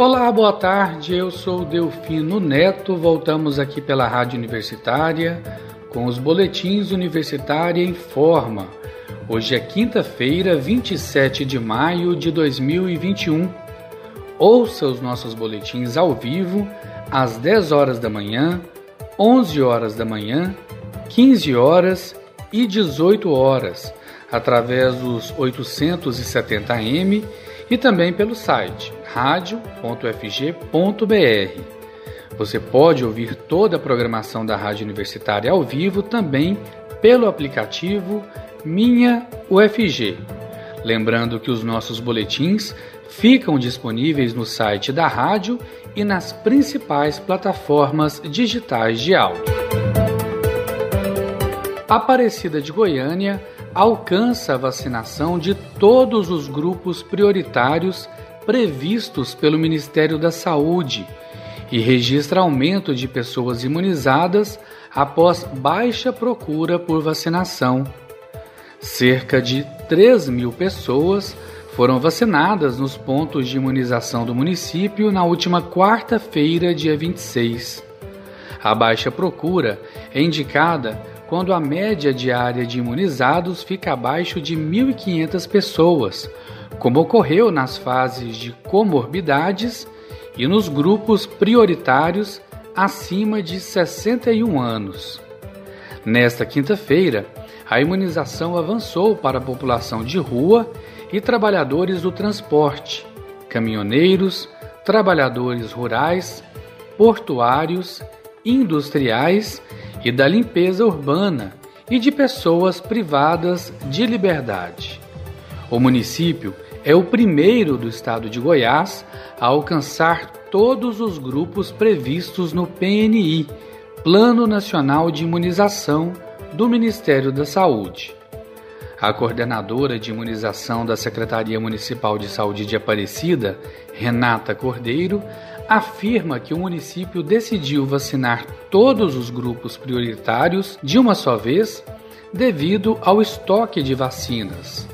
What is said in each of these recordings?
Olá, boa tarde. Eu sou Delfino Neto. Voltamos aqui pela Rádio Universitária com os boletins Universitária em Forma. Hoje é quinta-feira, 27 de maio de 2021. Ouça os nossos boletins ao vivo às 10 horas da manhã, 11 horas da manhã, 15 horas e 18 horas, através dos 870m e também pelo site radio.fg.br. Você pode ouvir toda a programação da Rádio Universitária ao vivo também pelo aplicativo Minha UFG. Lembrando que os nossos boletins ficam disponíveis no site da rádio e nas principais plataformas digitais de áudio. Aparecida de Goiânia alcança a vacinação de todos os grupos prioritários previstos pelo Ministério da Saúde e registra aumento de pessoas imunizadas após baixa procura por vacinação. Cerca de 3 mil pessoas foram vacinadas nos pontos de imunização do município na última quarta-feira, dia 26. A baixa procura é indicada quando a média diária de imunizados fica abaixo de 1.500 pessoas, como ocorreu nas fases de comorbidades e nos grupos prioritários acima de 61 anos. Nesta quinta-feira, a imunização avançou para a população de rua e trabalhadores do transporte, caminhoneiros, trabalhadores rurais, portuários, industriais e da limpeza urbana e de pessoas privadas de liberdade. O município é o primeiro do estado de Goiás a alcançar todos os grupos previstos no PNI, Plano Nacional de Imunização do Ministério da Saúde. A coordenadora de imunização da Secretaria Municipal de Saúde de Aparecida, Renata Cordeiro, afirma que o município decidiu vacinar todos os grupos prioritários de uma só vez devido ao estoque de vacinas.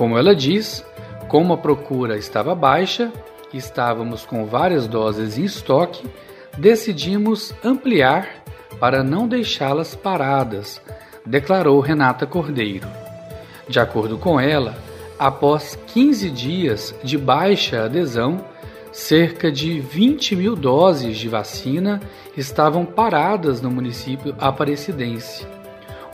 Como ela diz, como a procura estava baixa, estávamos com várias doses em estoque, decidimos ampliar para não deixá-las paradas, declarou Renata Cordeiro. De acordo com ela, após 15 dias de baixa adesão, cerca de 20 mil doses de vacina estavam paradas no município aparecidense.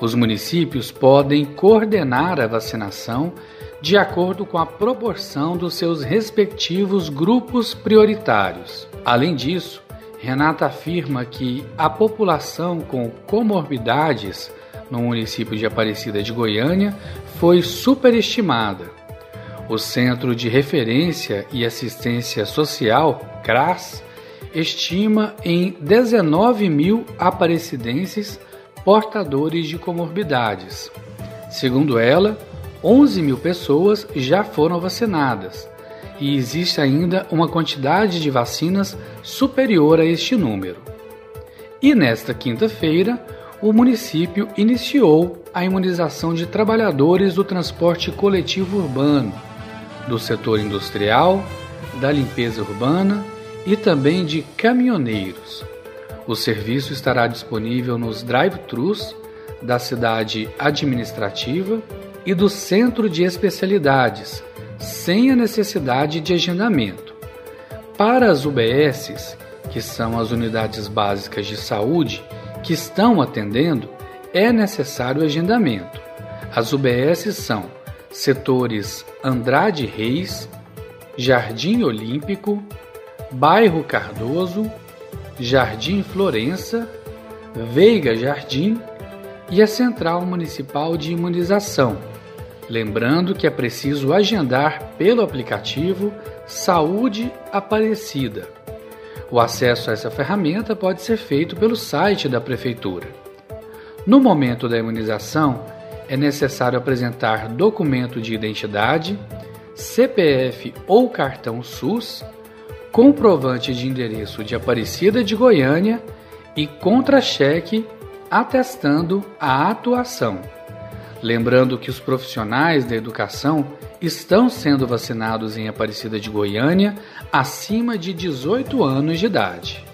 Os municípios podem coordenar a vacinação de acordo com a proporção dos seus respectivos grupos prioritários. Além disso, Renata afirma que a população com comorbidades no município de Aparecida de Goiânia foi superestimada o Centro de Referência e Assistência Social, CRAS, estima em 19 mil aparecidenses portadores de comorbidades. Segundo ela, 11 mil pessoas já foram vacinadas e existe ainda uma quantidade de vacinas superior a este número. E nesta quinta-feira, o município iniciou a imunização de trabalhadores do transporte coletivo urbano do setor industrial, da limpeza urbana e também de caminhoneiros. O serviço estará disponível nos drive-thrus da cidade administrativa e do centro de especialidades, sem a necessidade de agendamento. Para as UBSs, que são as unidades básicas de saúde que estão atendendo, é necessário agendamento. As UBSs são setores Andrade Reis, Jardim Olímpico, Bairro Cardoso, Jardim Florença, Veiga Jardim e a Central Municipal de Imunização. Lembrando que é preciso agendar pelo aplicativo Saúde Aparecida. O acesso a essa ferramenta pode ser feito pelo site da Prefeitura. No momento da imunização, é necessário apresentar documento de identidade, CPF ou cartão SUS, comprovante de endereço de Aparecida de Goiânia e contra-cheque atestando a atuação. Lembrando que os profissionais da educação estão sendo vacinados em Aparecida de Goiânia acima de 18 anos de idade.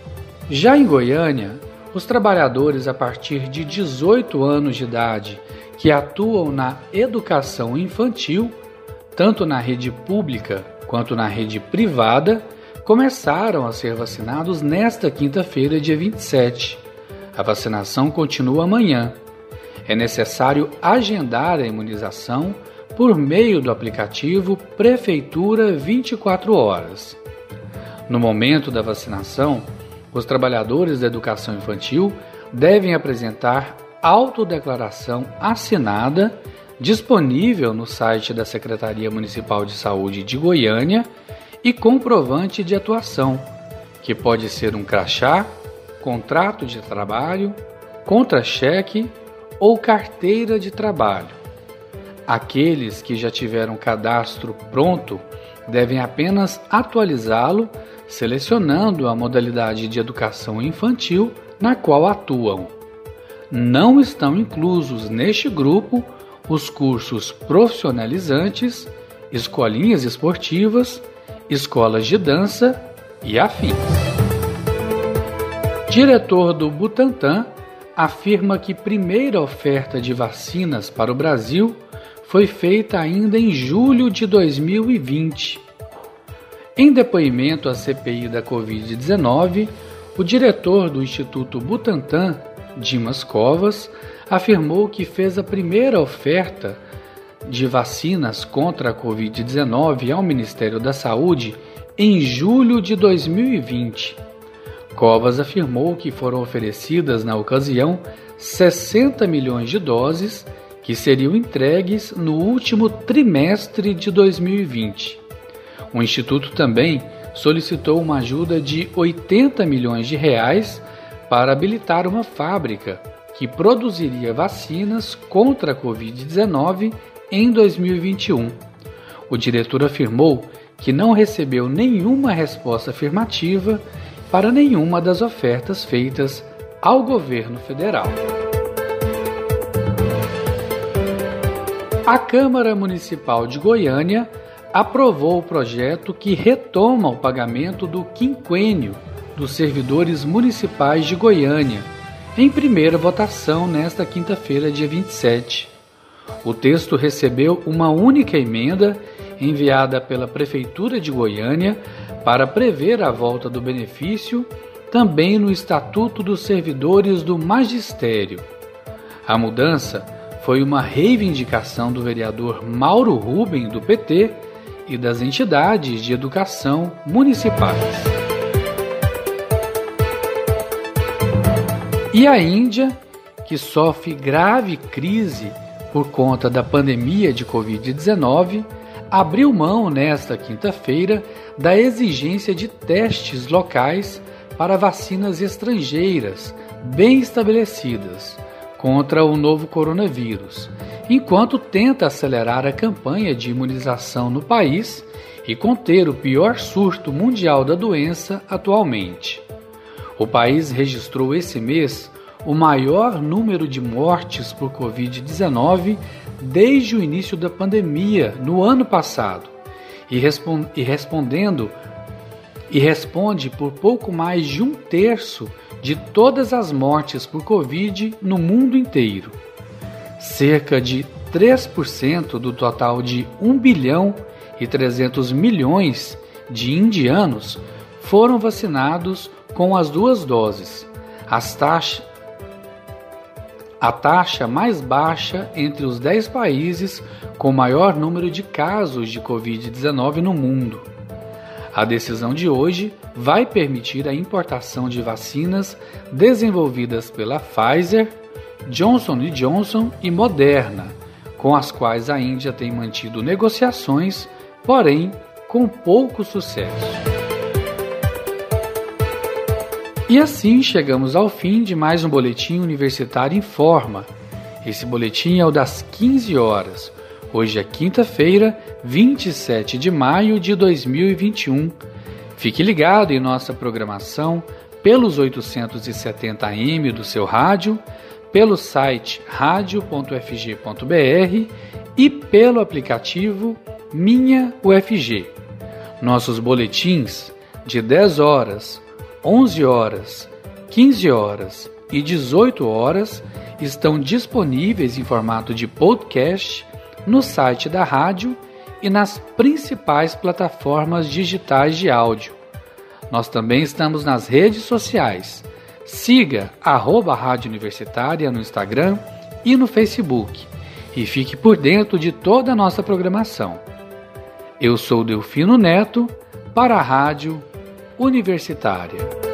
Já em Goiânia, os trabalhadores a partir de 18 anos de idade que atuam na educação infantil, tanto na rede pública quanto na rede privada, começaram a ser vacinados nesta quinta-feira, dia 27. A vacinação continua amanhã. É necessário agendar a imunização por meio do aplicativo Prefeitura 24 Horas. No momento da vacinação, os trabalhadores da educação infantil devem apresentar autodeclaração assinada disponível no site da Secretaria Municipal de Saúde de Goiânia e comprovante de atuação, que pode ser um crachá, contrato de trabalho, contra-cheque ou carteira de trabalho. Aqueles que já tiveram cadastro pronto devem apenas atualizá-lo, selecionando a modalidade de educação infantil na qual atuam. Não estão inclusos neste grupo os cursos profissionalizantes, escolinhas esportivas, escolas de dança e afins. Diretor do Butantan afirma que primeira oferta de vacinas para o Brasil foi feita ainda em julho de 2020. Em depoimento à CPI da Covid-19, o diretor do Instituto Butantan, Dimas Covas, afirmou que fez a primeira oferta de vacinas contra a Covid-19 ao Ministério da Saúde em julho de 2020 Covas afirmou que foram oferecidas na ocasião 60 milhões de doses que seriam entregues no último trimestre de 2020. O instituto também solicitou uma ajuda de 80 milhões de reais para habilitar uma fábrica que produziria vacinas contra a Covid-19 em 2021. O diretor afirmou que não recebeu nenhuma resposta afirmativa para nenhuma das ofertas feitas ao governo federal. A Câmara Municipal de Goiânia aprovou o projeto que retoma o pagamento do quinquênio dos servidores municipais de Goiânia, em primeira votação nesta quinta-feira, dia 27. O texto recebeu uma única emenda enviada pela Prefeitura de Goiânia para prever a volta do benefício também no Estatuto dos Servidores do Magistério. A mudança foi uma reivindicação do vereador Mauro Ruben, do PT, e das entidades de educação municipais. E a Índia, que sofre grave crise por conta da pandemia de Covid-19, abriu mão nesta quinta-feira da exigência de testes locais para vacinas estrangeiras bem estabelecidas contra o novo coronavírus, enquanto tenta acelerar a campanha de imunização no país e conter o pior surto mundial da doença atualmente. O país registrou esse mês o maior número de mortes por Covid-19 desde o início da pandemia no ano passado e, respond e respondendo e responde por pouco mais de um terço de todas as mortes por Covid no mundo inteiro. Cerca de 3% do total de 1 bilhão e 300 milhões de indianos foram vacinados com as duas doses. As taxas a taxa mais baixa entre os 10 países com maior número de casos de Covid-19 no mundo. A decisão de hoje vai permitir a importação de vacinas desenvolvidas pela Pfizer, Johnson Johnson e Moderna, com as quais a Índia tem mantido negociações, porém com pouco sucesso. E assim chegamos ao fim de mais um Boletim Universitário em Forma. Esse boletim é o das 15 horas. Hoje é quinta-feira, 27 de maio de 2021. Fique ligado em nossa programação pelos 870 AM do seu rádio, pelo site radio.fg.br e pelo aplicativo Minha UFG. Nossos boletins de 10 horas, 11 horas, 15 horas e 18 horas estão disponíveis em formato de podcast no site da rádio e nas principais plataformas digitais de áudio. Nós também estamos nas redes sociais. Siga arroba Rádio Universitária no Instagram e no Facebook e fique por dentro de toda a nossa programação. Eu sou Delfino Neto para a Rádio Universitária.